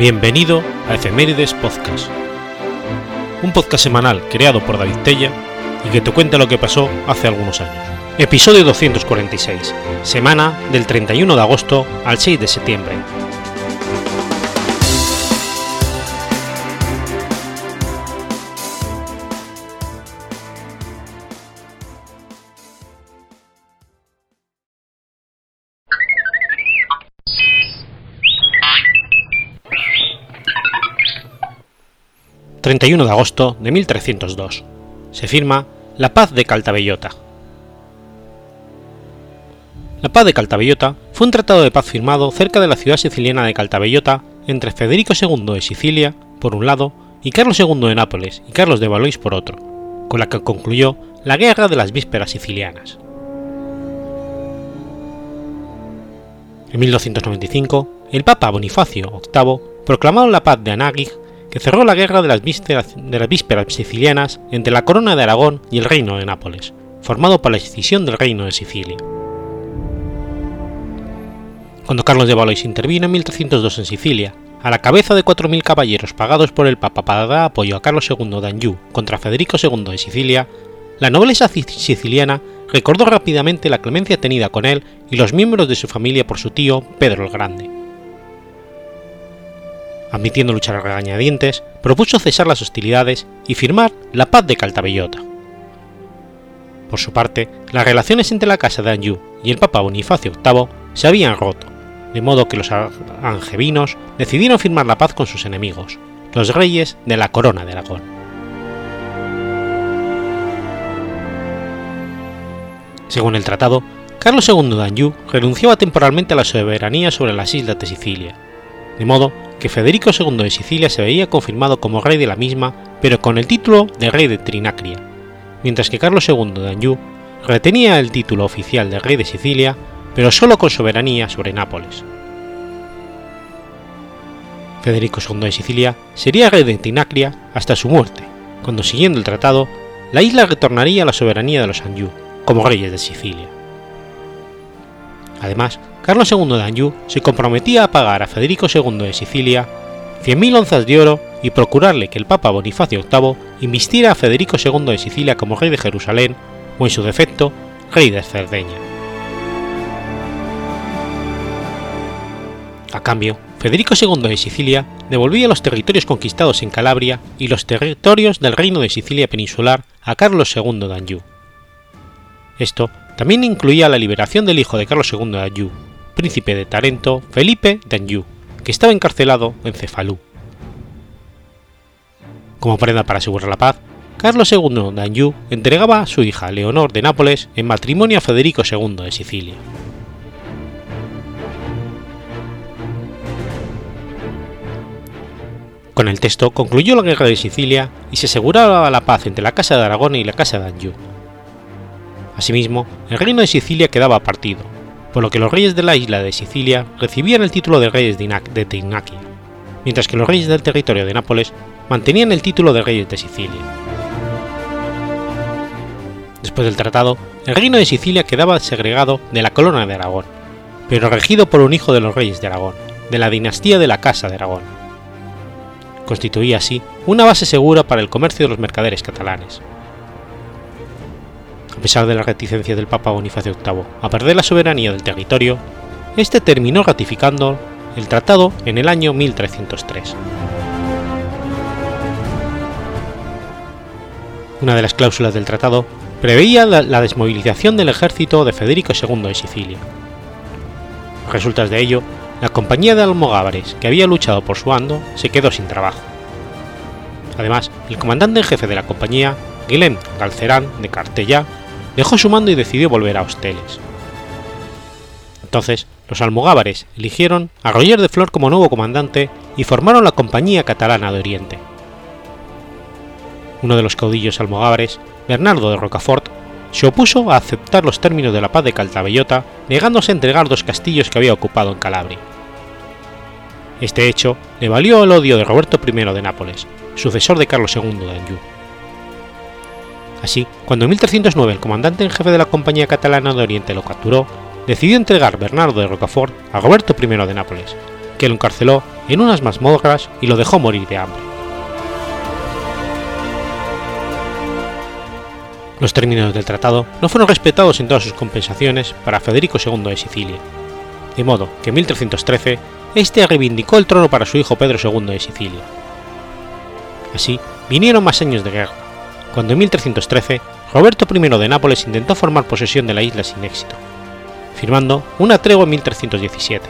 Bienvenido a Efemérides Podcast, un podcast semanal creado por David Tella y que te cuenta lo que pasó hace algunos años. Episodio 246, semana del 31 de agosto al 6 de septiembre. 31 de agosto de 1302. Se firma la Paz de Caltabellota. La Paz de Caltabellota fue un tratado de paz firmado cerca de la ciudad siciliana de Caltabellota entre Federico II de Sicilia, por un lado, y Carlos II de Nápoles y Carlos de Valois por otro, con la que concluyó la Guerra de las Vísperas Sicilianas. En 1295, el Papa Bonifacio VIII proclamó la paz de Anagig que cerró la guerra de las, vísperas, sicilianas entre la Corona de Aragón y el Reino de Nápoles, formado por la escisión del Reino de Sicilia. Cuando Carlos de Valois intervino en 1302 en Sicilia, a la cabeza de 4.000 caballeros pagados por el Papa para dar apoyo a Carlos II de Anjou contra Federico II de Sicilia, la nobleza siciliana recordó rápidamente la clemencia tenida con él y los miembros de su familia por su tío Pedro el Grande admitiendo luchar a regañadientes, propuso cesar las hostilidades y firmar la paz de Caltabellota. Por su parte, las relaciones entre la casa de Anjou y el Papa Bonifacio VIII se habían roto, de modo que los angevinos decidieron firmar la paz con sus enemigos, los reyes de la Corona de Aragón. Según el tratado, Carlos II de Anjou renunciaba temporalmente a la soberanía sobre las islas de Sicilia, de modo que Federico II de Sicilia se veía confirmado como rey de la misma, pero con el título de rey de Trinacria, mientras que Carlos II de Anjou retenía el título oficial de rey de Sicilia, pero solo con soberanía sobre Nápoles. Federico II de Sicilia sería rey de Trinacria hasta su muerte, cuando siguiendo el tratado, la isla retornaría a la soberanía de los Anjou, como reyes de Sicilia. Además, Carlos II de Anjou se comprometía a pagar a Federico II de Sicilia 100.000 onzas de oro y procurarle que el Papa Bonifacio VIII invistiera a Federico II de Sicilia como rey de Jerusalén o, en su defecto, rey de Cerdeña. A cambio, Federico II de Sicilia devolvía los territorios conquistados en Calabria y los territorios del Reino de Sicilia peninsular a Carlos II de Anjou. Esto también incluía la liberación del hijo de Carlos II de Anjou, príncipe de Tarento Felipe de Anjou, que estaba encarcelado en Cefalú. Como prenda para asegurar la paz, Carlos II de Anjou entregaba a su hija Leonor de Nápoles en matrimonio a Federico II de Sicilia. Con el texto concluyó la guerra de Sicilia y se aseguraba la paz entre la Casa de Aragón y la Casa de Anjou. Asimismo, el reino de Sicilia quedaba partido, por lo que los reyes de la isla de Sicilia recibían el título de reyes de Trinacria, mientras que los reyes del territorio de Nápoles mantenían el título de reyes de Sicilia. Después del tratado, el reino de Sicilia quedaba segregado de la corona de Aragón, pero regido por un hijo de los reyes de Aragón, de la dinastía de la Casa de Aragón. Constituía así una base segura para el comercio de los mercaderes catalanes a pesar de la reticencia del Papa Bonifacio VIII a perder la soberanía del territorio, este terminó ratificando el tratado en el año 1303. Una de las cláusulas del tratado preveía la, desmovilización del ejército de Federico II de Sicilia. Resultas de ello, la compañía de almogávares que había luchado por su ando se quedó sin trabajo. Además, el comandante en jefe de la compañía, Guilhem Galcerán de Cartellá, dejó su mando y decidió volver a Hosteles. Entonces, los almogávares eligieron a Roger de Flor como nuevo comandante y formaron la Compañía Catalana de Oriente. Uno de los caudillos almogávares, Bernardo de Rocafort, se opuso a aceptar los términos de la paz de Caltabellota, negándose a entregar dos castillos que había ocupado en Calabria. Este hecho le valió el odio de Roberto I de Nápoles, sucesor de Carlos II de Anjou. Así, cuando en 1309 el comandante en jefe de la Compañía Catalana de Oriente lo capturó, decidió entregar Bernardo de Rocafort a Roberto I de Nápoles, que lo encarceló en unas mazmorras y lo dejó morir de hambre. Los términos del tratado no fueron respetados en todas sus compensaciones para Federico II de Sicilia, de modo que en 1313 este reivindicó el trono para su hijo Pedro II de Sicilia. Así, vinieron más años de guerra, cuando en 1313 Roberto I de Nápoles intentó formar posesión de la isla sin éxito, firmando una tregua en 1317.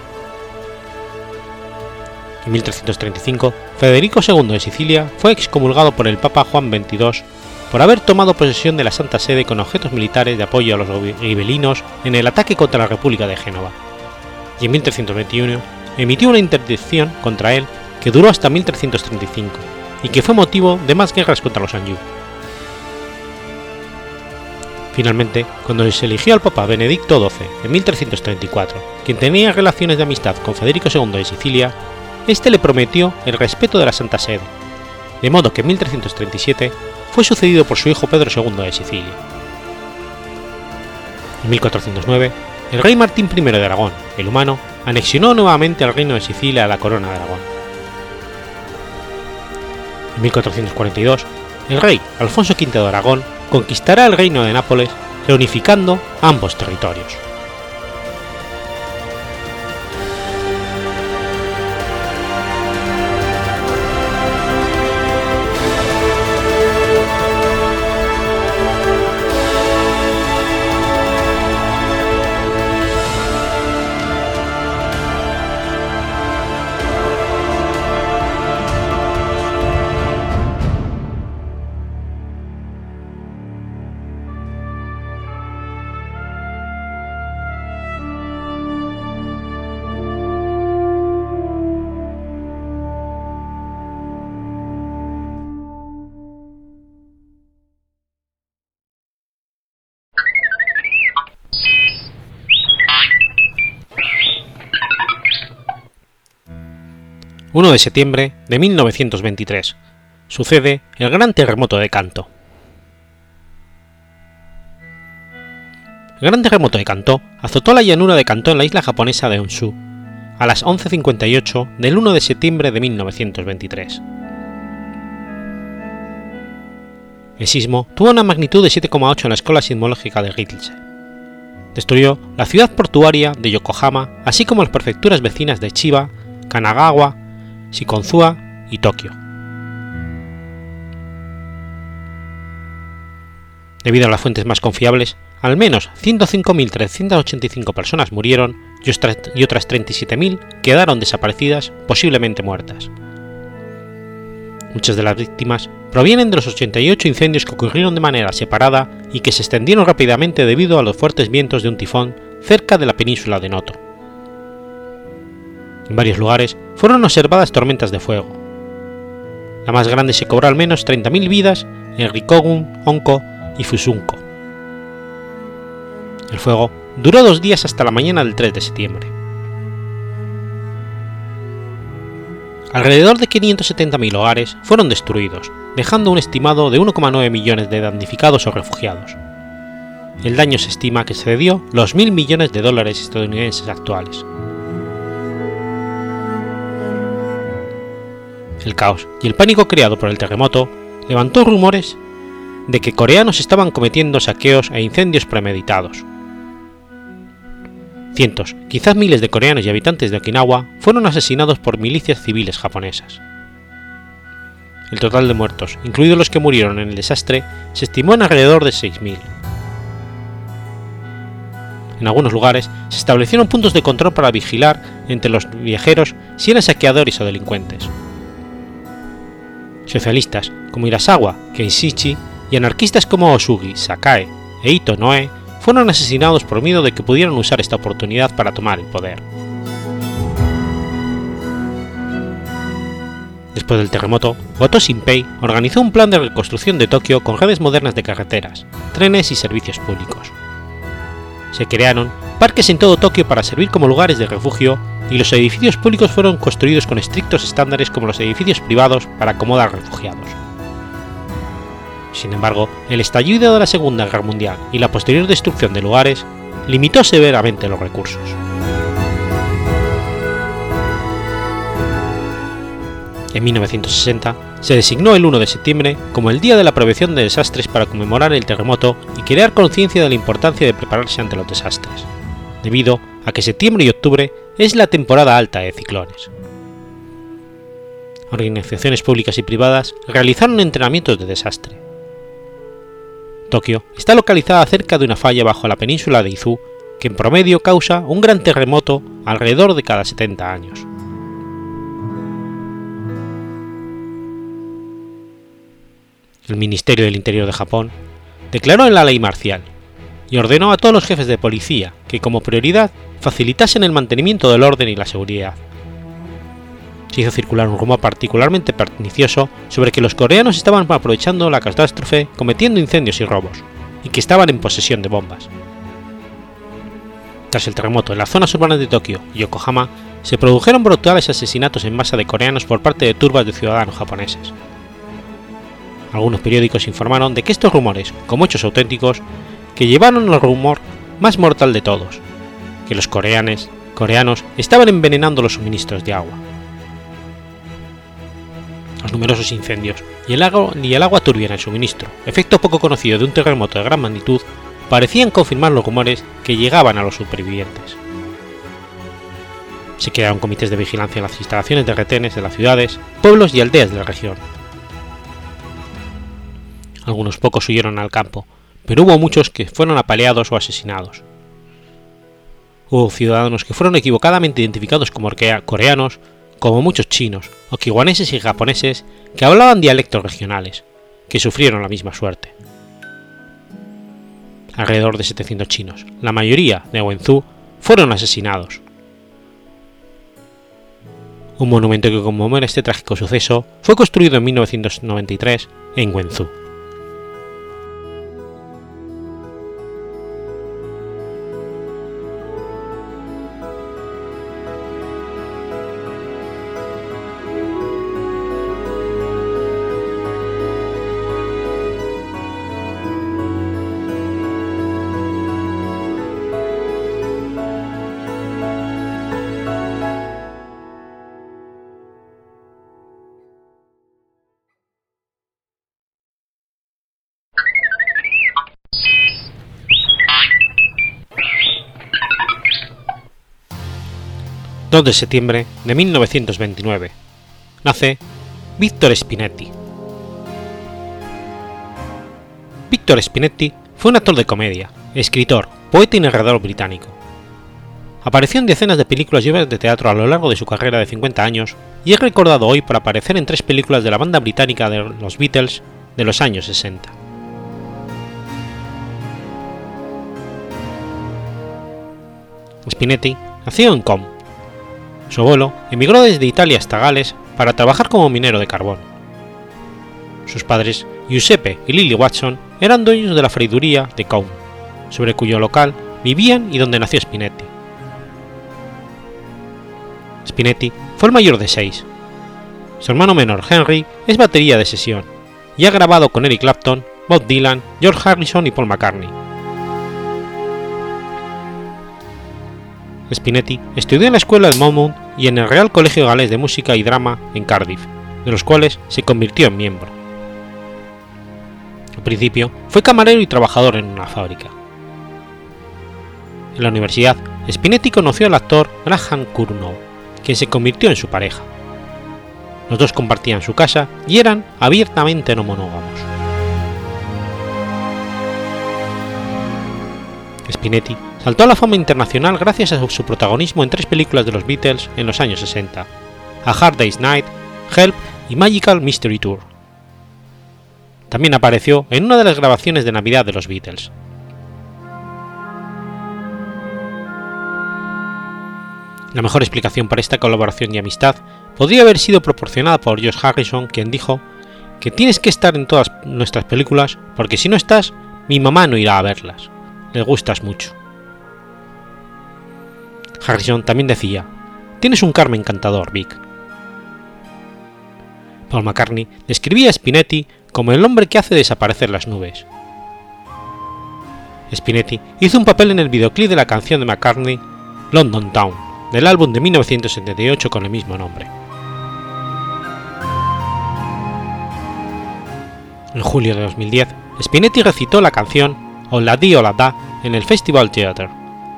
En 1335, Federico II de Sicilia fue excomulgado por el Papa Juan XXII por haber tomado posesión de la Santa Sede con objetos militares de apoyo a los gibelinos en el ataque contra la República de Génova, y en 1321 emitió una interdicción contra él que duró hasta 1335 y que fue motivo de más guerras contra los Anjou. Finalmente, cuando se eligió al Papa Benedicto XII en 1334, quien tenía relaciones de amistad con Federico II de Sicilia, este le prometió el respeto de la Santa Sede, de modo que en 1337 fue sucedido por su hijo Pedro II de Sicilia. En 1409, el rey Martín I de Aragón, el humano, anexionó nuevamente al reino de Sicilia a la corona de Aragón. En 1442, el rey Alfonso V de Aragón conquistará el reino de Nápoles, reunificando ambos territorios. 1 de septiembre de 1923. Sucede el gran terremoto de Kanto. El gran terremoto de Kanto azotó la llanura de Kanto en la isla japonesa de Honshu a las 11.58 del 1 de septiembre de 1923. El sismo tuvo una magnitud de 7,8 en la escuela sismológica de Ritze. Destruyó la ciudad portuaria de Yokohama, así como las prefecturas vecinas de Chiba, Kanagawa, Shikonzua y Tokio. Debido a las fuentes más confiables, al menos 105.385 personas murieron y otras 37.000 quedaron desaparecidas, posiblemente muertas. Muchas de las víctimas provienen de los 88 incendios que ocurrieron de manera separada y que se extendieron rápidamente debido a los fuertes vientos de un tifón cerca de la península de Noto. En varios lugares fueron observadas tormentas de fuego. La más grande se cobró al menos 30.000 vidas en Rikogun, Onko y Fusunko. El fuego duró dos días hasta la mañana del 3 de septiembre. Alrededor de 570.000 hogares fueron destruidos, dejando un estimado de 1,9 millones de damnificados o refugiados. El daño se estima que excedió los mil millones de dólares estadounidenses actuales. El caos y el pánico creado por el terremoto levantó rumores de que coreanos estaban cometiendo saqueos e incendios premeditados. Cientos, quizás miles de coreanos y habitantes de Okinawa fueron asesinados por milicias civiles japonesas. El total de muertos, incluidos los que murieron en el desastre, se estimó en alrededor de 6.000. En algunos lugares se establecieron puntos de control para vigilar entre los viajeros si eran saqueadores o delincuentes socialistas como Irasawa Keishichi y anarquistas como Osugi Sakae e Ito Noe fueron asesinados por miedo de que pudieran usar esta oportunidad para tomar el poder. Después del terremoto, Goto Shinpei organizó un plan de reconstrucción de Tokio con redes modernas de carreteras, trenes y servicios públicos. Se crearon parques en todo Tokio para servir como lugares de refugio y los edificios públicos fueron construidos con estrictos estándares como los edificios privados para acomodar refugiados. Sin embargo, el estallido de la Segunda Guerra Mundial y la posterior destrucción de lugares limitó severamente los recursos. En 1960 se designó el 1 de septiembre como el Día de la Prevención de Desastres para conmemorar el terremoto y crear conciencia de la importancia de prepararse ante los desastres, debido a que septiembre y octubre es la temporada alta de ciclones. Organizaciones públicas y privadas realizaron entrenamientos de desastre. Tokio está localizada cerca de una falla bajo la península de Izu que en promedio causa un gran terremoto alrededor de cada 70 años. El Ministerio del Interior de Japón declaró en la ley marcial y ordenó a todos los jefes de policía que como prioridad facilitasen el mantenimiento del orden y la seguridad. Se hizo circular un rumor particularmente pernicioso sobre que los coreanos estaban aprovechando la catástrofe cometiendo incendios y robos, y que estaban en posesión de bombas. Tras el terremoto en las zonas urbanas de Tokio y Yokohama, se produjeron brutales asesinatos en masa de coreanos por parte de turbas de ciudadanos japoneses. Algunos periódicos informaron de que estos rumores, como hechos auténticos, que llevaron al rumor más mortal de todos, que los coreanes, coreanos estaban envenenando los suministros de agua. Los numerosos incendios y el, agua, y turbia en el suministro, efecto poco conocido de un terremoto de gran magnitud, parecían confirmar los rumores que llegaban a los supervivientes. Se crearon comités de vigilancia en las instalaciones de retenes de las ciudades, pueblos y aldeas de la región. Algunos pocos huyeron al campo, pero hubo muchos que fueron apaleados o asesinados. Hubo ciudadanos que fueron equivocadamente identificados como coreanos, como muchos chinos, okiwaneses y japoneses que hablaban dialectos regionales, que sufrieron la misma suerte alrededor de 700 chinos, la mayoría de Wenzhou, fueron asesinados. Un monumento que conmemora este trágico suceso fue construido en 1993 en Wenzhou. 2 de septiembre de 1929. Nace Víctor Spinetti. Víctor Spinetti fue un actor de comedia, escritor, poeta y narrador británico. Apareció en decenas de películas y obras de teatro a lo largo de su carrera de 50 años y es recordado hoy por aparecer en tres películas de la banda británica de los Beatles de los años 60. Spinetti nació en Com, su abuelo emigró desde Italia hasta Gales para trabajar como minero de carbón. Sus padres, Giuseppe y Lily Watson, eran dueños de la freiduría de Combe, sobre cuyo local vivían y donde nació Spinetti. Spinetti fue el mayor de seis. Su hermano menor Henry es batería de sesión y ha grabado con Eric Clapton, Bob Dylan, George Harrison y Paul McCartney Spinetti estudió en la escuela de Monmouth y en el Real Colegio Galés de Música y Drama en Cardiff, de los cuales se convirtió en miembro. Al principio fue camarero y trabajador en una fábrica. En la universidad, Spinetti conoció al actor Graham Curnow, quien se convirtió en su pareja. Los dos compartían su casa y eran abiertamente no monógamos. Spinetti saltó a la fama internacional gracias a su protagonismo en tres películas de los Beatles en los años 60, A Hard Day's Night, Help y Magical Mystery Tour. También apareció en una de las grabaciones de Navidad de los Beatles. La mejor explicación para esta colaboración y amistad podría haber sido proporcionada por Josh Harrison, quien dijo que tienes que estar en todas nuestras películas porque si no estás, mi mamá no irá a verlas. Le gustas mucho. Harrison también decía, tienes un karma encantador, Vic. Paul McCartney describía a Spinetti como el hombre que hace desaparecer las nubes. Spinetti hizo un papel en el videoclip de la canción de McCartney, London Town, del álbum de 1978 con el mismo nombre. En julio de 2010, Spinetti recitó la canción Hola di Hola da en el Festival Theatre,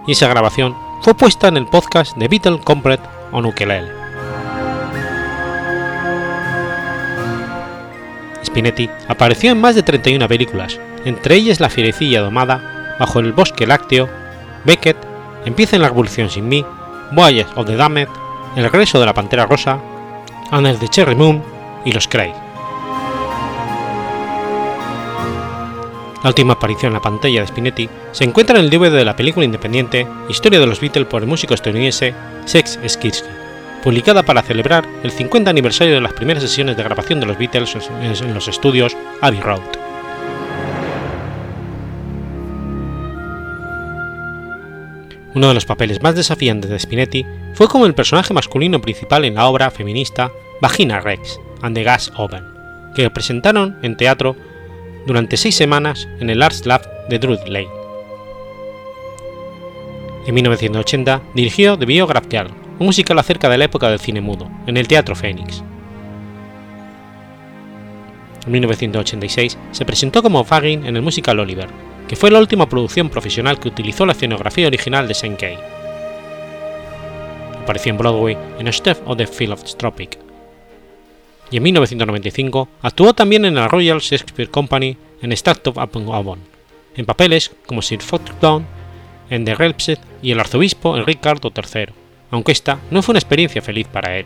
y esa grabación fue puesta en el podcast de Beatle Complete on Ukulele. Spinetti apareció en más de 31 películas, entre ellas La fierecilla domada, Bajo el bosque lácteo, Beckett, Empieza en la revolución sin mí, Voyage of the Damned, El regreso de la pantera rosa, Under the Cherry Moon y Los Craig. La última aparición en la pantalla de Spinetti se encuentra en el DVD de la película independiente Historia de los Beatles por el músico estadounidense Sex Skirsky, publicada para celebrar el 50 aniversario de las primeras sesiones de grabación de los Beatles en los estudios Abbey Road. Uno de los papeles más desafiantes de Spinetti fue como el personaje masculino principal en la obra feminista Vagina Rex and the Gas Oven, que presentaron en teatro durante seis semanas en el Arts Lab de Druid Lane. En 1980 dirigió The Biograph Girl, un musical acerca de la época del cine mudo, en el Teatro Phoenix. En 1986 se presentó como Fagin en el musical Oliver, que fue la última producción profesional que utilizó la escenografía original de Kay. Apareció en Broadway en A Step of the Tropic. Y en 1995 actuó también en la Royal Shakespeare Company en Startup Upon Avon, en papeles como Sir Foxdown en The Relpset y el arzobispo Ricardo III, aunque esta no fue una experiencia feliz para él.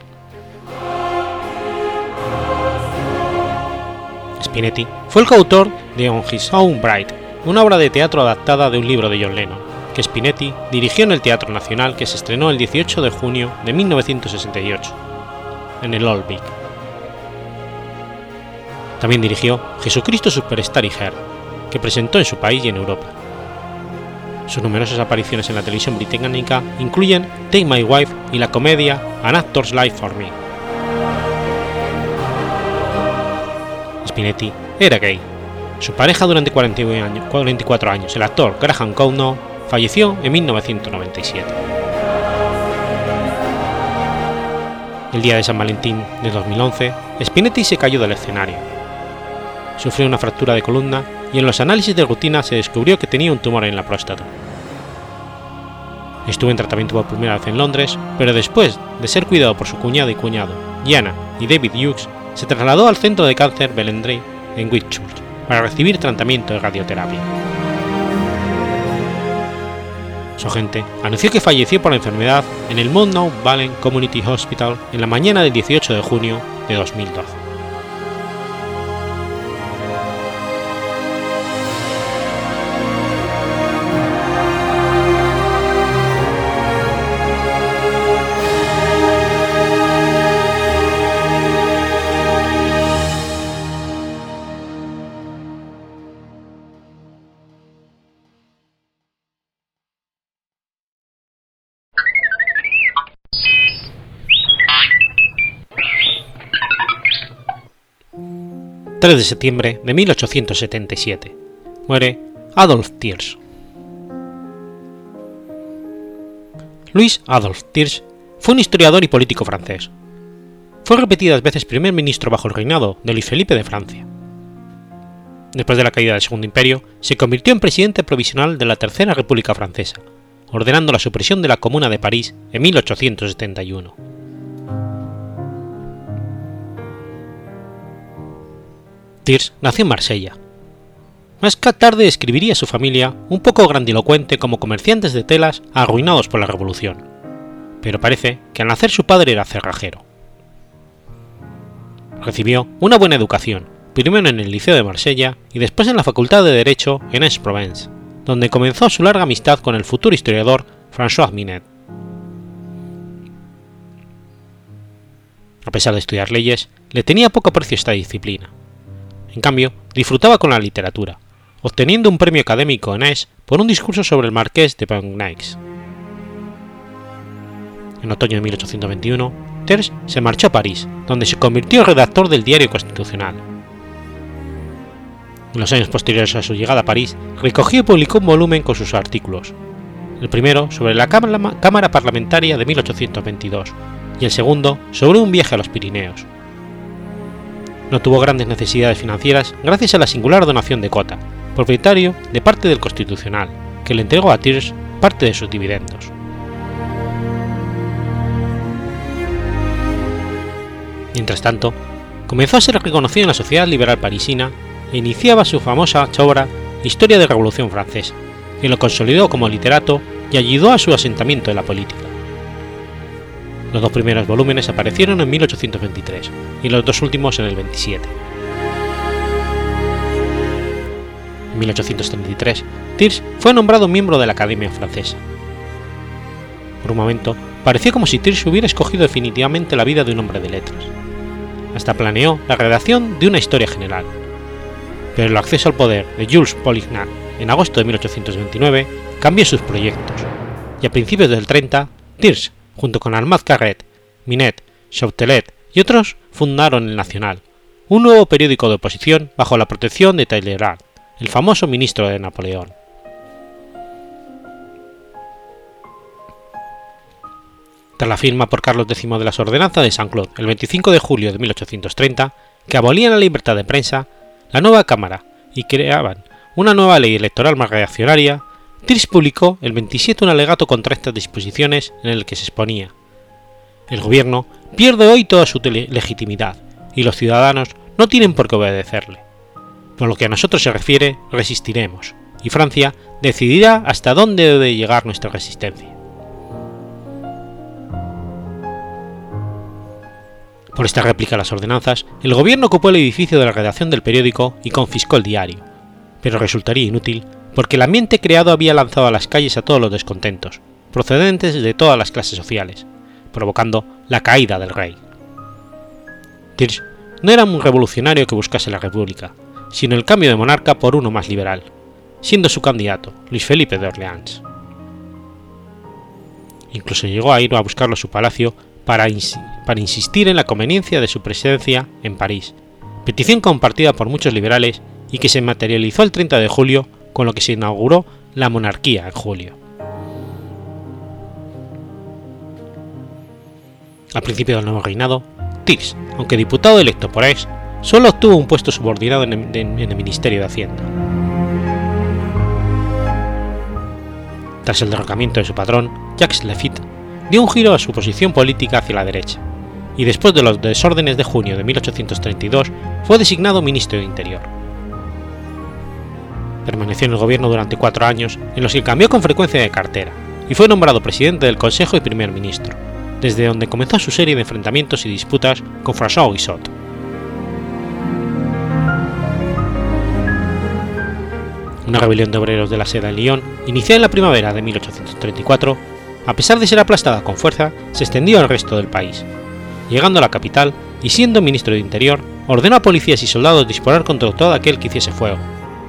Spinetti fue el coautor de On His Own Bride, una obra de teatro adaptada de un libro de John Lennon, que Spinetti dirigió en el Teatro Nacional que se estrenó el 18 de junio de 1968, en el Old Vic. También dirigió Jesucristo Superstar y Her, que presentó en su país y en Europa. Sus numerosas apariciones en la televisión británica incluyen Take My Wife y la comedia An Actor's Life for Me. Spinetti era gay. Su pareja durante 44 años, el actor Graham Cowno, falleció en 1997. El día de San Valentín de 2011, Spinetti se cayó del escenario. Sufrió una fractura de columna y en los análisis de rutina se descubrió que tenía un tumor en la próstata. Estuvo en tratamiento por primera vez en Londres, pero después de ser cuidado por su cuñado y cuñado, Diana y David Hughes, se trasladó al centro de cáncer Belendrey en Whitchurch para recibir tratamiento de radioterapia. Su agente anunció que falleció por la enfermedad en el Mount Valley Community Hospital en la mañana del 18 de junio de 2012. 3 de septiembre de 1877. Muere Adolf Thiers. Louis Adolf Thiers fue un historiador y político francés. Fue repetidas veces primer ministro bajo el reinado de Luis Felipe de Francia. Después de la caída del Segundo Imperio, se convirtió en presidente provisional de la Tercera República Francesa, ordenando la supresión de la Comuna de París en 1871. Thiers nació en Marsella. Más tarde escribiría a su familia un poco grandilocuente como comerciantes de telas arruinados por la revolución, pero parece que al nacer su padre era cerrajero. Recibió una buena educación, primero en el Liceo de Marsella y después en la Facultad de Derecho en Aix-Provence, donde comenzó su larga amistad con el futuro historiador François Minet. A pesar de estudiar leyes, le tenía poco aprecio esta disciplina en cambio, disfrutaba con la literatura, obteniendo un premio académico en Aix por un discurso sobre el marqués de Pontneix. En otoño de 1821, Terz se marchó a París, donde se convirtió en redactor del Diario Constitucional. En los años posteriores a su llegada a París, recogió y publicó un volumen con sus artículos, el primero sobre la Cámara Parlamentaria de 1822 y el segundo sobre un viaje a los Pirineos, no tuvo grandes necesidades financieras gracias a la singular donación de Cota, propietario de parte del Constitucional, que le entregó a Thiersch parte de sus dividendos. Mientras tanto, comenzó a ser reconocido en la sociedad liberal parisina e iniciaba su famosa obra Historia de la Revolución Francesa, que lo consolidó como literato y ayudó a su asentamiento en la política. Los dos primeros volúmenes aparecieron en 1823 y los dos últimos en el 27. En 1833, Thiers fue nombrado miembro de la Academia Francesa. Por un momento, pareció como si Thiers hubiera escogido definitivamente la vida de un hombre de letras. Hasta planeó la redacción de una historia general. Pero el acceso al poder de Jules Polignac en agosto de 1829 cambió sus proyectos, y a principios del 30, Thiers junto con Armand Carret, Minet, Chautelet y otros, fundaron el Nacional, un nuevo periódico de oposición bajo la protección de Talleyrand, el famoso ministro de Napoleón. Tras la firma por Carlos X de las ordenanzas de Saint-Claude el 25 de julio de 1830, que abolían la libertad de prensa, la nueva Cámara y creaban una nueva ley electoral más reaccionaria, Tris publicó el 27 un alegato contra estas disposiciones en el que se exponía. El gobierno pierde hoy toda su legitimidad y los ciudadanos no tienen por qué obedecerle. Por lo que a nosotros se refiere, resistiremos, y Francia decidirá hasta dónde debe llegar nuestra resistencia. Por esta réplica a las ordenanzas, el gobierno ocupó el edificio de la redacción del periódico y confiscó el diario, pero resultaría inútil porque el ambiente creado había lanzado a las calles a todos los descontentos, procedentes de todas las clases sociales, provocando la caída del rey. Tirsch no era un revolucionario que buscase la república, sino el cambio de monarca por uno más liberal, siendo su candidato Luis Felipe de Orleans. Incluso llegó a ir a buscarlo a su palacio para, para insistir en la conveniencia de su presencia en París, petición compartida por muchos liberales y que se materializó el 30 de julio con lo que se inauguró la monarquía en julio. Al principio del nuevo reinado, Tirs, aunque diputado electo por Aix, solo obtuvo un puesto subordinado en el, Ministerio de Hacienda. Tras el derrocamiento de su patrón, Jacques Lafitte dio un giro a su posición política hacia la derecha, y después de los desórdenes de junio de 1832 fue designado ministro de Interior. Permaneció en el gobierno durante cuatro años, en los que cambió con frecuencia de cartera, y fue nombrado presidente del Consejo y primer ministro, desde donde comenzó su serie de enfrentamientos y disputas con François Guizot. Una rebelión de obreros de la seda en Lyon, iniciada en la primavera de 1834, a pesar de ser aplastada con fuerza, se extendió al resto del país. Llegando a la capital y siendo ministro de Interior, ordenó a policías y soldados disparar contra todo aquel que hiciese fuego,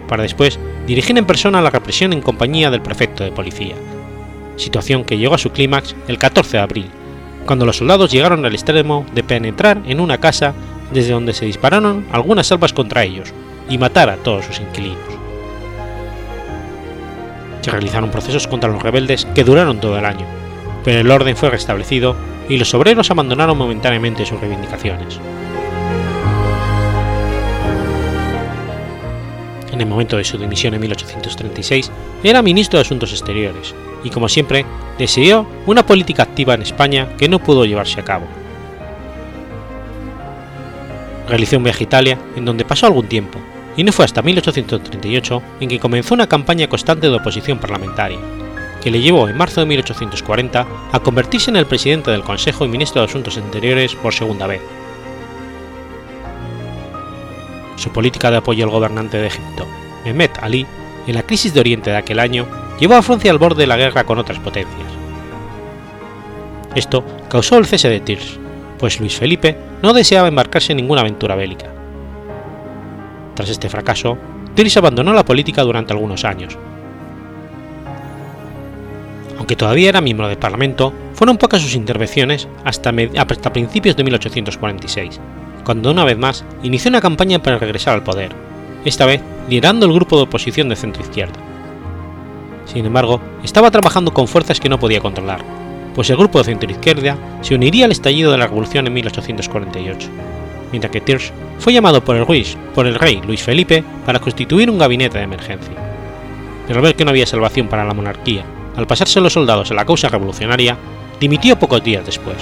para después dirigir en persona la represión en compañía del prefecto de policía, situación que llegó a su clímax el 14 de abril, cuando los soldados llegaron al extremo de penetrar en una casa desde donde se dispararon algunas salvas contra ellos y matar a todos sus inquilinos. Se realizaron procesos contra los rebeldes que duraron todo el año, pero el orden fue restablecido y los obreros abandonaron momentáneamente sus reivindicaciones. En el momento de su dimisión en 1836, era ministro de Asuntos Exteriores y, como siempre, deseó una política activa en España que no pudo llevarse a cabo. Realizó un viaje a Italia, en donde pasó algún tiempo, y no fue hasta 1838 en que comenzó una campaña constante de oposición parlamentaria, que le llevó en marzo de 1840 a convertirse en el presidente del Consejo y ministro de Asuntos Exteriores por segunda vez, su política de apoyo al gobernante de Egipto, Mehmet Ali, en la crisis de Oriente de aquel año, llevó a Francia al borde de la guerra con otras potencias. Esto causó el cese de Tirs, pues Luis Felipe no deseaba embarcarse en ninguna aventura bélica. Tras este fracaso, Tirs abandonó la política durante algunos años. Aunque todavía era miembro del Parlamento, fueron pocas sus intervenciones hasta, hasta principios de 1846, cuando una vez más inició una campaña para regresar al poder, esta vez liderando el grupo de oposición de centro-izquierda. Sin embargo, estaba trabajando con fuerzas que no podía controlar, pues el grupo de centro-izquierda se uniría al estallido de la revolución en 1848, mientras que Thiersch fue llamado por el, por el rey Luis Felipe para constituir un gabinete de emergencia. Pero al ver que no había salvación para la monarquía, al pasarse los soldados a la causa revolucionaria, dimitió pocos días después.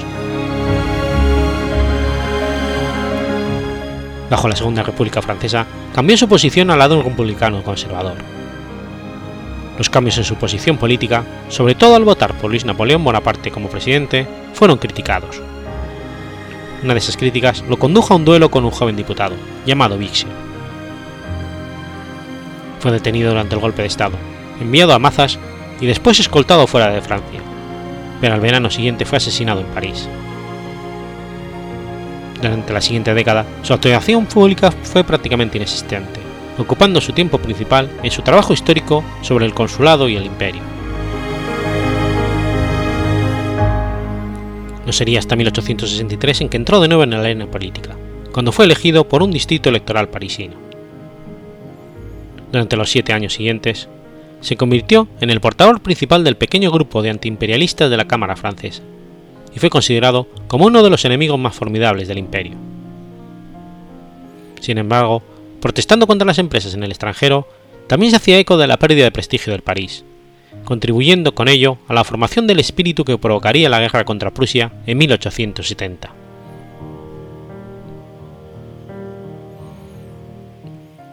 Bajo la Segunda República Francesa, cambió su posición al lado republicano conservador. Los cambios en su posición política, sobre todo al votar por Luis Napoleón Bonaparte como presidente, fueron criticados. Una de esas críticas lo condujo a un duelo con un joven diputado, llamado Vixia. Fue detenido durante el golpe de Estado, enviado a Mazas y después escoltado fuera de Francia, pero al verano siguiente fue asesinado en París. Durante la siguiente década, su actuación pública fue prácticamente inexistente, ocupando su tiempo principal en su trabajo histórico sobre el consulado y el imperio. No sería hasta 1863 en que entró de nuevo en la arena política, cuando fue elegido por un distrito electoral parisino. Durante los siete años siguientes, se convirtió en el portador principal del pequeño grupo de antiimperialistas de la Cámara francesa, y fue considerado como uno de los enemigos más formidables del imperio. Sin embargo, protestando contra las empresas en el extranjero, también se hacía eco de la pérdida de prestigio del París, contribuyendo con ello a la formación del espíritu que provocaría la guerra contra Prusia en 1870.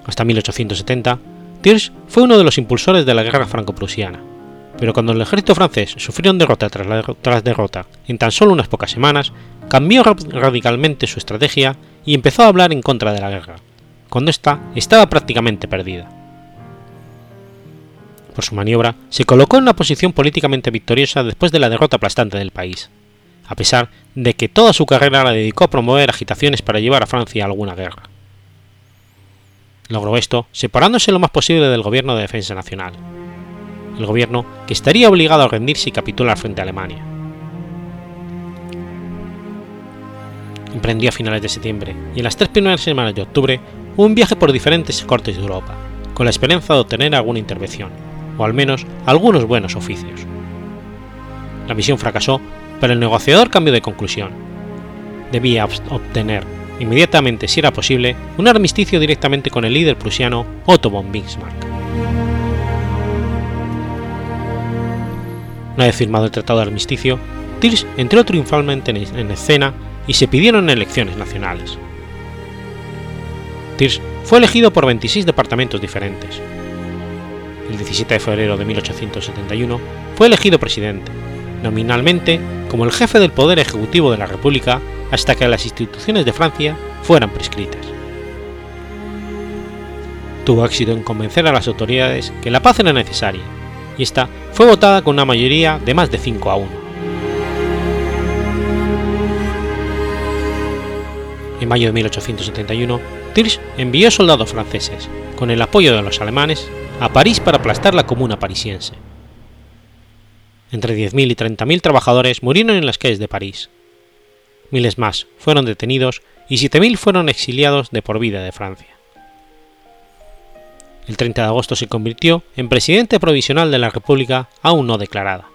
Hasta 1870, Thiersch fue uno de los impulsores de la guerra franco-prusiana, pero cuando el ejército francés sufrió derrota tras, derrota en tan solo unas pocas semanas, cambió radicalmente su estrategia y empezó a hablar en contra de la guerra, cuando ésta estaba prácticamente perdida. Por su maniobra, se colocó en una posición políticamente victoriosa después de la derrota aplastante del país, a pesar de que toda su carrera la dedicó a promover agitaciones para llevar a Francia a alguna guerra. Logró esto separándose lo más posible del gobierno de defensa nacional, el gobierno que estaría obligado a rendirse y capitular frente a Alemania. Emprendió a finales de septiembre y en las tres primeras semanas de octubre un viaje por diferentes cortes de Europa, con la esperanza de obtener alguna intervención, o al menos algunos buenos oficios. La misión fracasó, pero el negociador cambió de conclusión. Debía obtener, inmediatamente si era posible, un armisticio directamente con el líder prusiano Otto von Bismarck. Una vez firmado el tratado de armisticio, Tirs entró triunfalmente en escena y se pidieron elecciones nacionales. Thiersch fue elegido por 26 departamentos diferentes. El 17 de febrero de 1871 fue elegido presidente, nominalmente como el jefe del poder ejecutivo de la República hasta que las instituciones de Francia fueran prescritas. Tuvo éxito en convencer a las autoridades que la paz era necesaria, y esta fue votada con una mayoría de más de 5 a 1. En mayo de 1871, Tirsch envió soldados franceses, con el apoyo de los alemanes, a París para aplastar la comuna parisiense. Entre 10.000 y 30.000 trabajadores murieron en las calles de París. Miles más fueron detenidos y 7.000 fueron exiliados de por vida de Francia. El 30 de agosto se convirtió en presidente provisional de la República aún no declarada.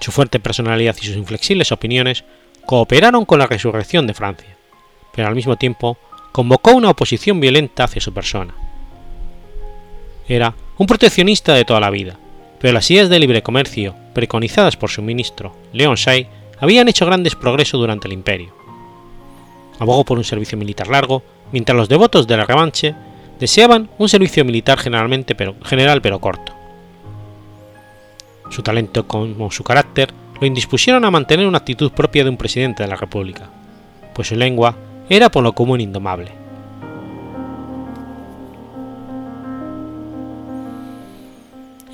Su fuerte personalidad y sus inflexibles opiniones cooperaron con la resurrección de Francia, pero al mismo tiempo convocó una oposición violenta hacia su persona. Era un proteccionista de toda la vida, pero las ideas de libre comercio preconizadas por su ministro, Leon Shay, habían hecho grandes progresos durante el imperio. Abogó por un servicio militar largo, mientras los devotos de la revanche deseaban un servicio militar generalmente pero, general pero corto. Su talento como su carácter lo indispusieron a mantener una actitud propia de un presidente de la República, pues su lengua era por lo común indomable.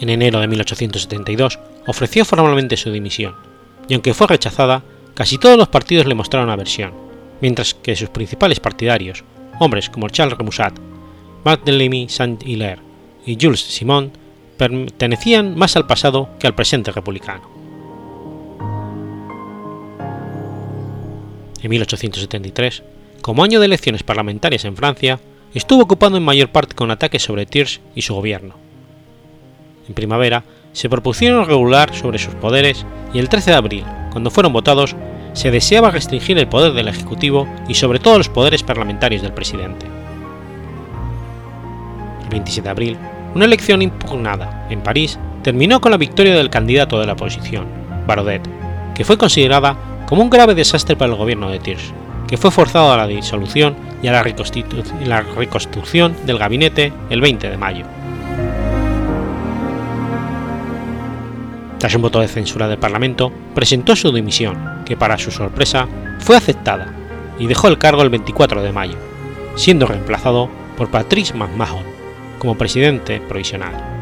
En enero de 1872 ofreció formalmente su dimisión, y aunque fue rechazada, casi todos los partidos le mostraron aversión, mientras que sus principales partidarios, hombres como Charles Remusat, Barthélemy Saint-Hilaire y Jules Simon, pertenecían más al pasado que al presente republicano. en 1873, como año de elecciones parlamentarias en Francia, estuvo ocupado en mayor parte con ataques sobre Thiersch y su gobierno. En primavera, se propusieron regular sobre sus poderes y el 13 de abril, cuando fueron votados, se deseaba restringir el poder del Ejecutivo y sobre todo los poderes parlamentarios del presidente. El 27 de abril, una elección impugnada en París terminó con la victoria del candidato de la oposición, Barodet, que fue considerada como un grave desastre para el gobierno de Tirsch, que fue forzado a la disolución y a la, la reconstrucción del gabinete el 20 de mayo. Tras un voto de censura del Parlamento, presentó su dimisión, que para su sorpresa fue aceptada, y dejó el cargo el 24 de mayo, siendo reemplazado por Patrice McMahon como presidente provisional.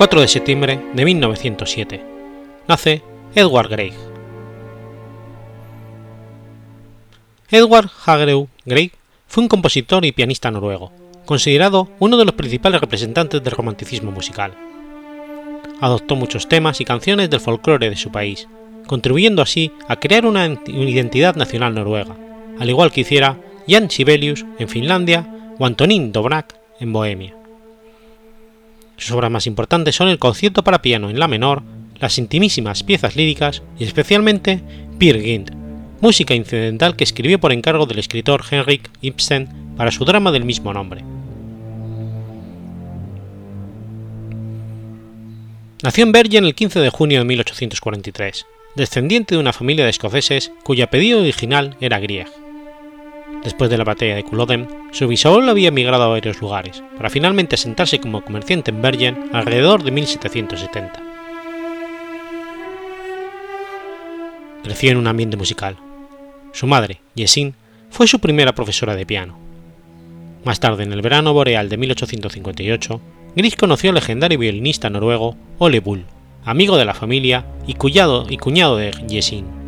4 de septiembre de 1907. Nace Edward Grieg. Edward Hagerup Grieg fue un compositor y pianista noruego, considerado uno de los principales representantes del romanticismo musical. Adoptó muchos temas y canciones del folclore de su país, contribuyendo así a crear una identidad nacional noruega, al igual que hiciera Jan Sibelius en Finlandia o Antonín Dobrak en Bohemia. Sus obras más importantes son el concierto para piano en la menor, las intimísimas piezas líricas y especialmente Peer Gynt, música incidental que escribió por encargo del escritor Henrik Ibsen para su drama del mismo nombre. Nació en Bergen el 15 de junio de 1843, descendiente de una familia de escoceses cuyo apellido original era Grieg. Después de la batalla de Culloden, su bisabuelo había emigrado a varios lugares, para finalmente sentarse como comerciante en Bergen alrededor de 1770. Creció en un ambiente musical. Su madre, Jessin, fue su primera profesora de piano. Más tarde, en el verano boreal de 1858, Gris conoció al legendario violinista noruego Ole Bull, amigo de la familia y cuñado, y cuñado de Jessin.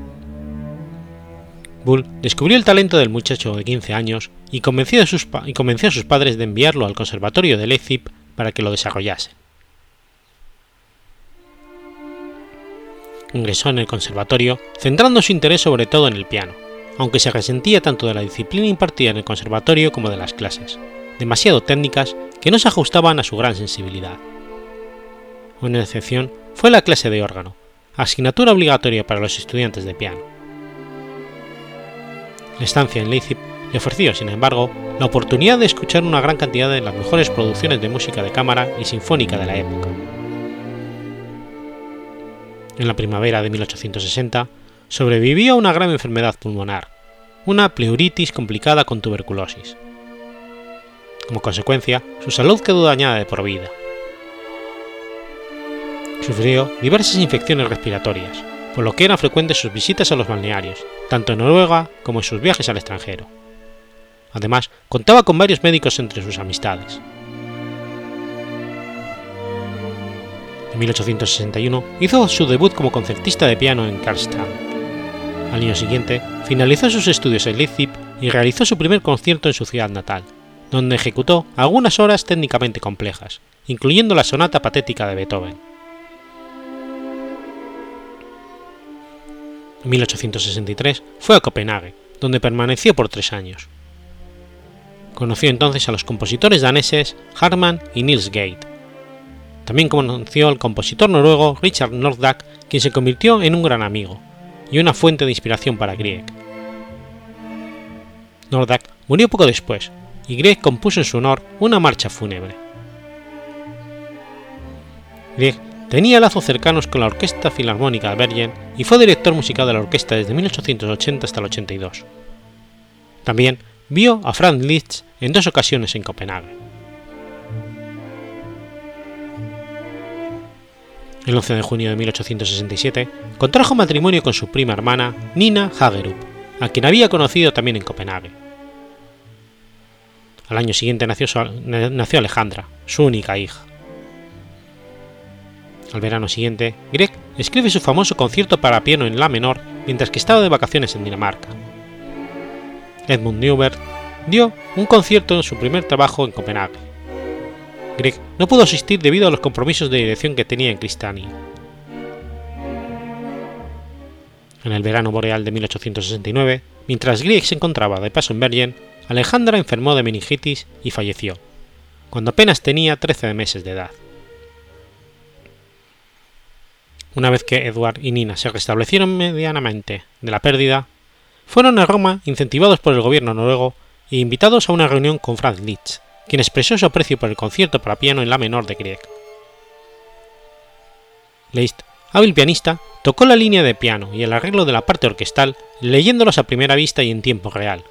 Bull descubrió el talento del muchacho de 15 años y convenció, sus y convenció a sus padres de enviarlo al conservatorio de Leipzig para que lo desarrollase. Ingresó en el conservatorio centrando su interés sobre todo en el piano, aunque se resentía tanto de la disciplina impartida en el conservatorio como de las clases, demasiado técnicas que no se ajustaban a su gran sensibilidad. Una excepción fue la clase de órgano, asignatura obligatoria para los estudiantes de piano. Estancia en Leipzig le ofreció, sin embargo, la oportunidad de escuchar una gran cantidad de las mejores producciones de música de cámara y sinfónica de la época. En la primavera de 1860, sobrevivió a una grave enfermedad pulmonar, una pleuritis complicada con tuberculosis. Como consecuencia, su salud quedó dañada de por vida. Sufrió diversas infecciones respiratorias, por lo que eran frecuentes sus visitas a los balnearios, tanto en Noruega como en sus viajes al extranjero. Además, contaba con varios médicos entre sus amistades. En 1861 hizo su debut como concertista de piano en Karlstad. Al año siguiente, finalizó sus estudios en Leipzig y realizó su primer concierto en su ciudad natal, donde ejecutó algunas obras técnicamente complejas, incluyendo la sonata patética de Beethoven. 1863 fue a Copenhague, donde permaneció por tres años. Conoció entonces a los compositores daneses Harman y Niels Gade. También conoció al compositor noruego Richard Nordack, quien se convirtió en un gran amigo y una fuente de inspiración para Grieg. Nordack murió poco después, y Grieg compuso en su honor una marcha fúnebre. Grieg tenía lazos cercanos con la Orquesta Filarmónica de Bergen y fue director musical de la orquesta desde 1880 hasta el 82. También vio a Franz Liszt en dos ocasiones en Copenhague. El 11 de junio de 1867 contrajo matrimonio con su prima hermana Nina Hagerup, a quien había conocido también en Copenhague. Al año siguiente nació, nació Alejandra, su única hija. Al verano siguiente, Grieg escribe su famoso concierto para piano en La menor mientras que estaba de vacaciones en Dinamarca. Edmund Newberg dio un concierto en su primer trabajo en Copenhague. Grieg no pudo asistir debido a los compromisos de dirección que tenía en Cristania. En el verano boreal de 1869, mientras Grieg se encontraba de paso en Bergen, Alejandra enfermó de meningitis y falleció, cuando apenas tenía 13 meses de edad. Una vez que Edward y Nina se restablecieron medianamente de la pérdida, fueron a Roma incentivados por el gobierno noruego e invitados a una reunión con Franz Liszt, quien expresó su aprecio por el concierto para piano en la menor de Grieg. Liszt, hábil pianista, tocó la línea de piano y el arreglo de la parte orquestal leyéndolos a primera vista y en tiempo real.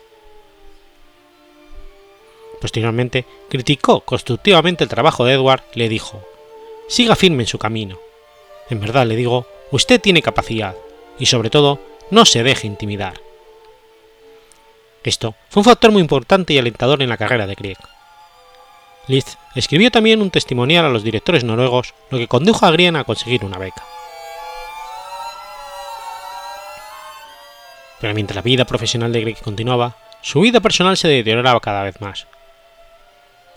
Posteriormente, criticó constructivamente el trabajo de Edward y le dijo, siga firme en su camino. En verdad le digo, usted tiene capacidad, y sobre todo, no se deje intimidar. Esto fue un factor muy importante y alentador en la carrera de Grieg. Liszt escribió también un testimonial a los directores noruegos, lo que condujo a Grieg a conseguir una beca. Pero mientras la vida profesional de Grieg continuaba, su vida personal se deterioraba cada vez más.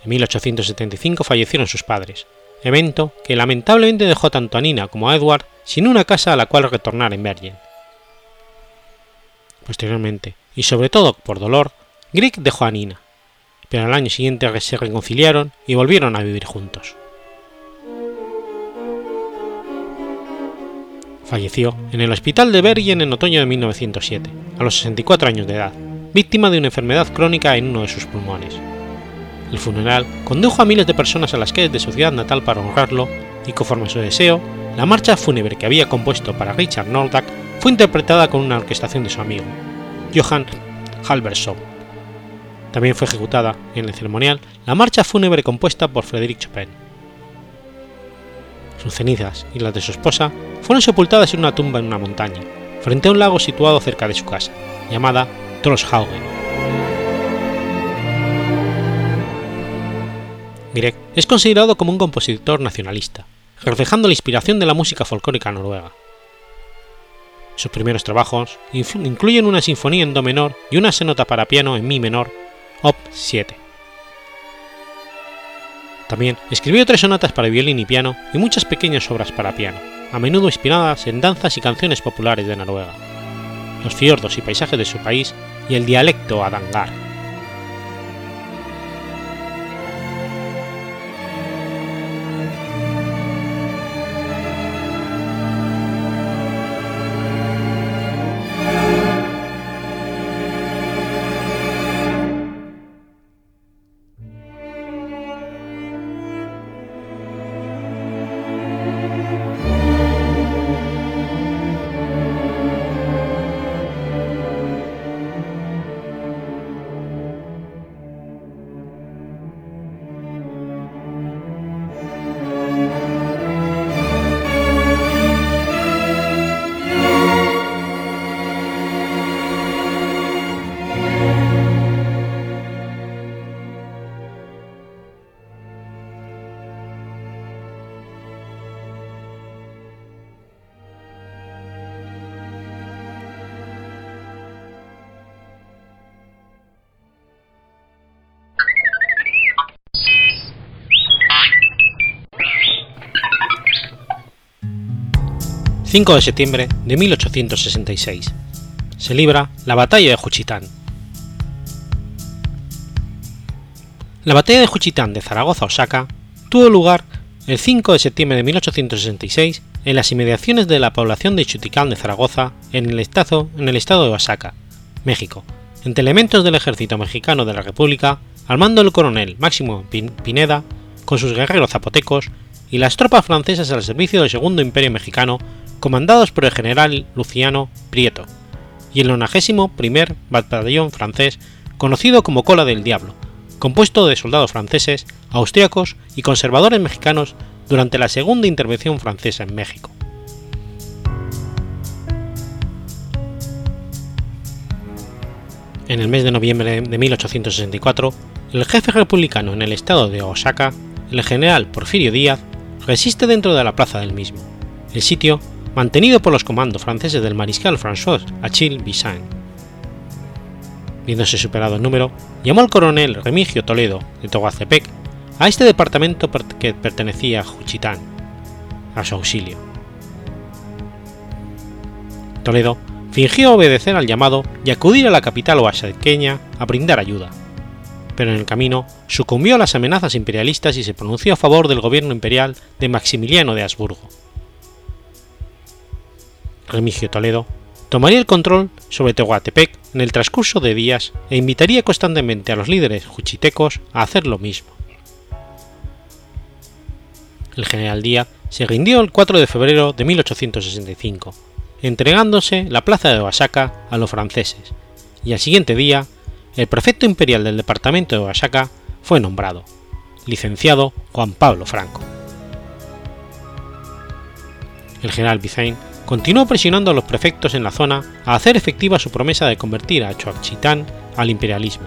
En 1875 fallecieron sus padres, evento que lamentablemente dejó tanto a Nina como a Edward sin una casa a la cual retornar en Bergen. Posteriormente, y sobre todo por dolor, Grieg dejó a Nina, pero al año siguiente se reconciliaron y volvieron a vivir juntos. Falleció en el hospital de Bergen en otoño de 1907, a los 64 años de edad, víctima de una enfermedad crónica en uno de sus pulmones. El funeral condujo a miles de personas a las calles de su ciudad natal para honrarlo y conforme a su deseo, la marcha fúnebre que había compuesto para Richard Nordack fue interpretada con una orquestación de su amigo, Johann Halbersson. También fue ejecutada en el ceremonial la marcha fúnebre compuesta por Frédéric Chopin. Sus cenizas y las de su esposa fueron sepultadas en una tumba en una montaña, frente a un lago situado cerca de su casa, llamada Trollshaugen. Grieg es considerado como un compositor nacionalista, reflejando la inspiración de la música folclórica noruega. Sus primeros trabajos incluyen una sinfonía en do menor y una sonata para piano en mi menor, op 7. También escribió tres sonatas para violín y piano y muchas pequeñas obras para piano, a menudo inspiradas en danzas y canciones populares de Noruega, los fiordos y paisajes de su país y el dialecto adangar. 5 de septiembre de 1866. Se libra la batalla de Juchitán. La batalla de Juchitán de Zaragoza-Osaka tuvo lugar el 5 de septiembre de 1866 en las inmediaciones de la población de Chuticán de Zaragoza, en el, estado, en el estado de Oaxaca, México, entre elementos del ejército mexicano de la República, al mando del coronel Máximo Pineda, con sus guerreros zapotecos, y las tropas francesas al servicio del Segundo Imperio Mexicano comandados por el general Luciano Prieto, y el 91 Batallón francés, conocido como Cola del Diablo, compuesto de soldados franceses, austriacos y conservadores mexicanos durante la segunda intervención francesa en México. En el mes de noviembre de 1864, el jefe republicano en el estado de Osaka, el general Porfirio Díaz, resiste dentro de la plaza del mismo. El sitio mantenido por los comandos franceses del mariscal François Achille Bissain. Viéndose superado el número, llamó al coronel Remigio Toledo de Toguacepec a este departamento que pertenecía a Juchitán, a su auxilio. Toledo fingió obedecer al llamado y acudir a la capital oaxaqueña a brindar ayuda, pero en el camino sucumbió a las amenazas imperialistas y se pronunció a favor del gobierno imperial de Maximiliano de Habsburgo Remigio Toledo, tomaría el control sobre Tehuantepec en el transcurso de días e invitaría constantemente a los líderes juchitecos a hacer lo mismo. El general Díaz se rindió el 4 de febrero de 1865, entregándose la plaza de Oaxaca a los franceses, y al siguiente día, el prefecto imperial del departamento de Oaxaca fue nombrado, licenciado Juan Pablo Franco. El general Bizain continuó presionando a los prefectos en la zona a hacer efectiva su promesa de convertir a Choachitán al imperialismo,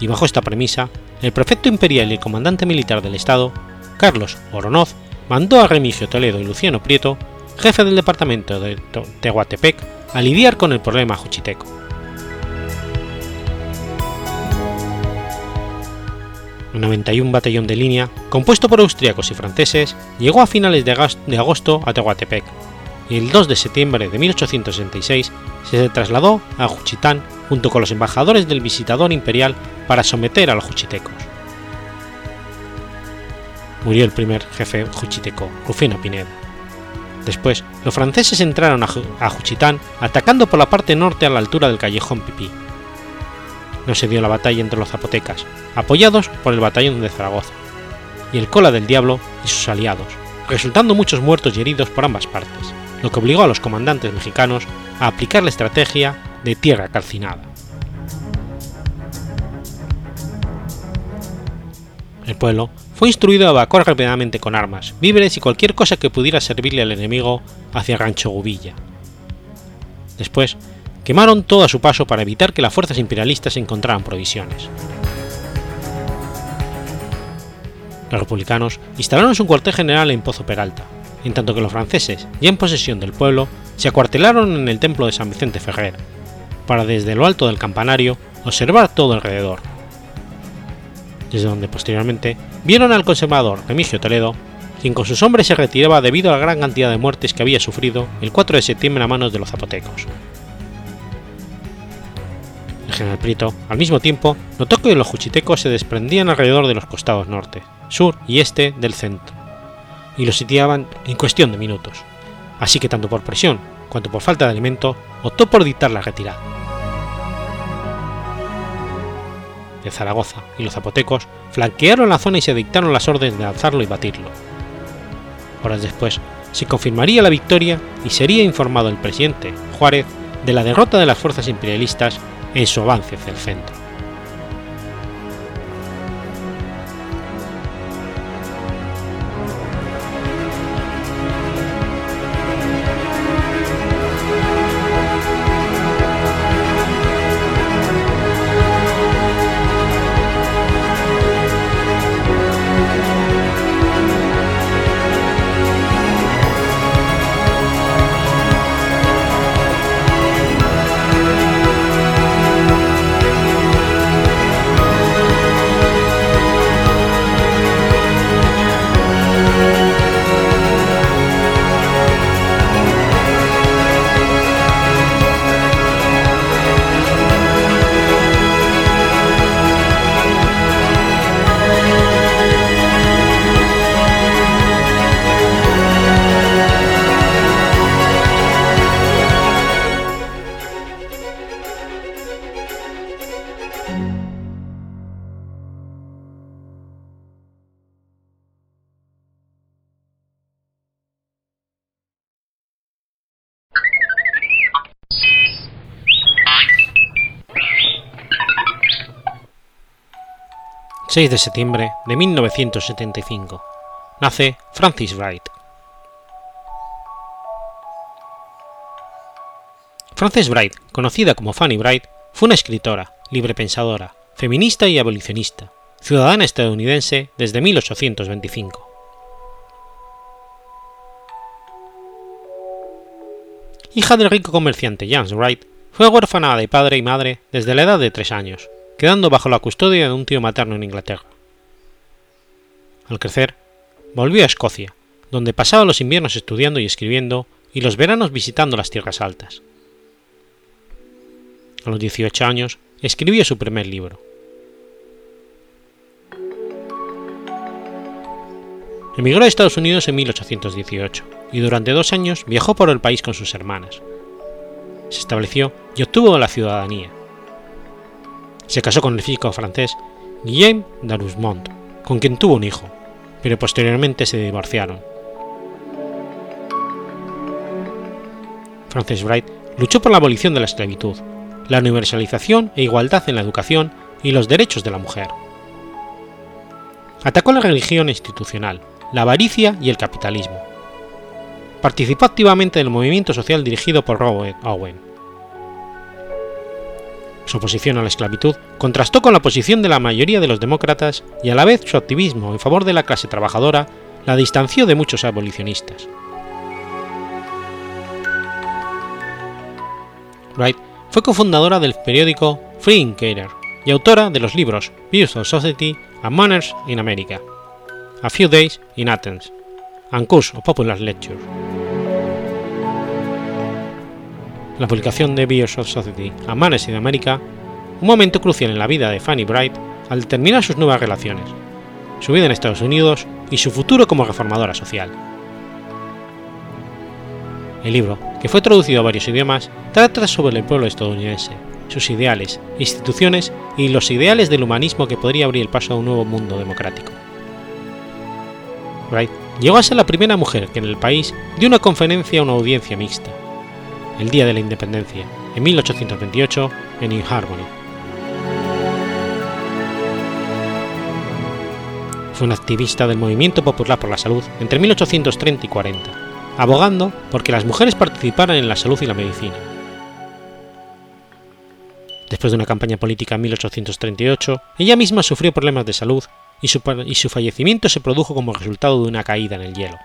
y bajo esta premisa, el prefecto imperial y el comandante militar del Estado, Carlos Oronoz, mandó a Remigio Toledo y Luciano Prieto, jefe del departamento de Tehuantepec, a lidiar con el problema juchiteco. El 91 batallón de línea, compuesto por austriacos y franceses, llegó a finales de agosto a Tehuantepec el 2 de septiembre de 1866 se trasladó a Juchitán junto con los embajadores del visitador imperial para someter a los juchitecos. Murió el primer jefe juchiteco, Rufino Pineda. Después, los franceses entraron a Juchitán atacando por la parte norte a la altura del callejón Pipí. No se dio la batalla entre los zapotecas, apoyados por el batallón de Zaragoza, y el Cola del Diablo y sus aliados, resultando muchos muertos y heridos por ambas partes lo que obligó a los comandantes mexicanos a aplicar la estrategia de tierra calcinada. El pueblo fue instruido a evacuar rápidamente con armas, víveres y cualquier cosa que pudiera servirle al enemigo hacia Rancho Gubilla. Después, quemaron todo a su paso para evitar que las fuerzas imperialistas encontraran provisiones. Los republicanos instalaron su cuartel general en Pozo Peralta, en tanto que los franceses, ya en posesión del pueblo, se acuartelaron en el templo de San Vicente Ferrer, para desde lo alto del campanario observar todo alrededor, desde donde posteriormente vieron al conservador Remigio Toledo, quien con sus hombres se retiraba debido a la gran cantidad de muertes que había sufrido el 4 de septiembre a manos de los zapotecos. El general Prieto, al mismo tiempo, notó que los juchitecos se desprendían alrededor de los costados norte, sur y este del centro, y los sitiaban en cuestión de minutos, así que tanto por presión cuanto por falta de alimento optó por dictar la retirada. de Zaragoza y los zapotecos flanquearon la zona y se dictaron las órdenes de alzarlo y batirlo. Horas después, se confirmaría la victoria y sería informado el presidente, Juárez, de la derrota de las fuerzas imperialistas en su avance hacia el centro. 6 de septiembre de 1975. Nace Francis Wright. Frances Wright, conocida como Fanny Wright, fue una escritora, librepensadora, feminista y abolicionista, ciudadana estadounidense desde 1825. Hija del rico comerciante James Wright, fue huérfana de padre y madre desde la edad de tres años quedando bajo la custodia de un tío materno en Inglaterra. Al crecer, volvió a Escocia, donde pasaba los inviernos estudiando y escribiendo y los veranos visitando las tierras altas. A los 18 años escribió su primer libro. Emigró a Estados Unidos en 1818 y durante dos años viajó por el país con sus hermanas. Se estableció y obtuvo la ciudadanía, se casó con el físico francés Guillaume d'Arusmont, con quien tuvo un hijo, pero posteriormente se divorciaron. Frances Wright luchó por la abolición de la esclavitud, la universalización e igualdad en la educación y los derechos de la mujer. Atacó la religión institucional, la avaricia y el capitalismo. Participó activamente del movimiento social dirigido por Robert Owen su oposición a la esclavitud contrastó con la posición de la mayoría de los demócratas y a la vez su activismo en favor de la clase trabajadora la distanció de muchos abolicionistas. Wright fue cofundadora del periódico Free Inquirer y autora de los libros Views of Society and Manners in America, A Few Days in Athens, and Course of Popular Lecture. La publicación de of Society a Manes in America, un momento crucial en la vida de Fanny Bright al determinar sus nuevas relaciones, su vida en Estados Unidos y su futuro como reformadora social. El libro, que fue traducido a varios idiomas, trata sobre el pueblo estadounidense, sus ideales, instituciones y los ideales del humanismo que podría abrir el paso a un nuevo mundo democrático. Bright llegó a ser la primera mujer que en el país dio una conferencia a una audiencia mixta, el Día de la Independencia, en 1828, en New Harmony. Fue un activista del movimiento popular por la salud entre 1830 y 40, abogando porque las mujeres participaran en la salud y la medicina, Después de una campaña política en 1838, ella misma sufrió problemas de salud y su, y su fallecimiento se produjo como resultado de una caída en el hielo.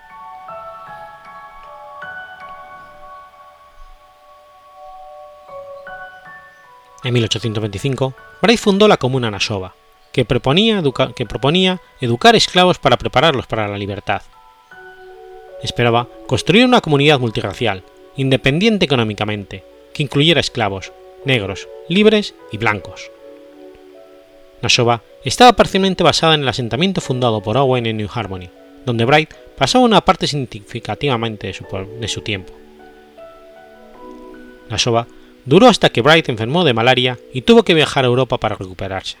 En 1825, Bright fundó la Comuna Nasova, que proponía, que proponía educar esclavos para prepararlos para la libertad. Esperaba construir una comunidad multirracial, independiente económicamente, que incluyera esclavos, negros, libres y blancos. Nasova estaba parcialmente basada en el asentamiento fundado por Owen en New Harmony, donde Bright pasaba una parte significativamente de su, de su tiempo. Nasova duró hasta que Bright enfermó de malaria y tuvo que viajar a Europa para recuperarse.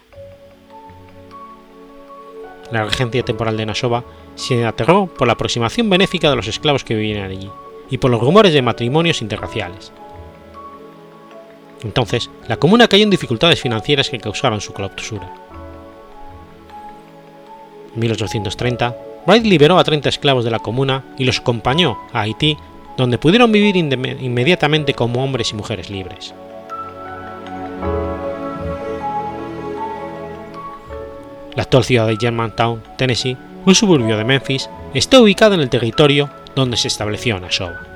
La regencia temporal de Nasova se aterró por la aproximación benéfica de los esclavos que vivían allí y por los rumores de matrimonios interraciales. Entonces, la comuna cayó en dificultades financieras que causaron su clausura. En 1830, Bright liberó a 30 esclavos de la comuna y los acompañó a Haití, donde pudieron vivir inmediatamente como hombres y mujeres libres. La actual ciudad de Germantown, Tennessee, un suburbio de Memphis, está ubicada en el territorio donde se estableció Nashua.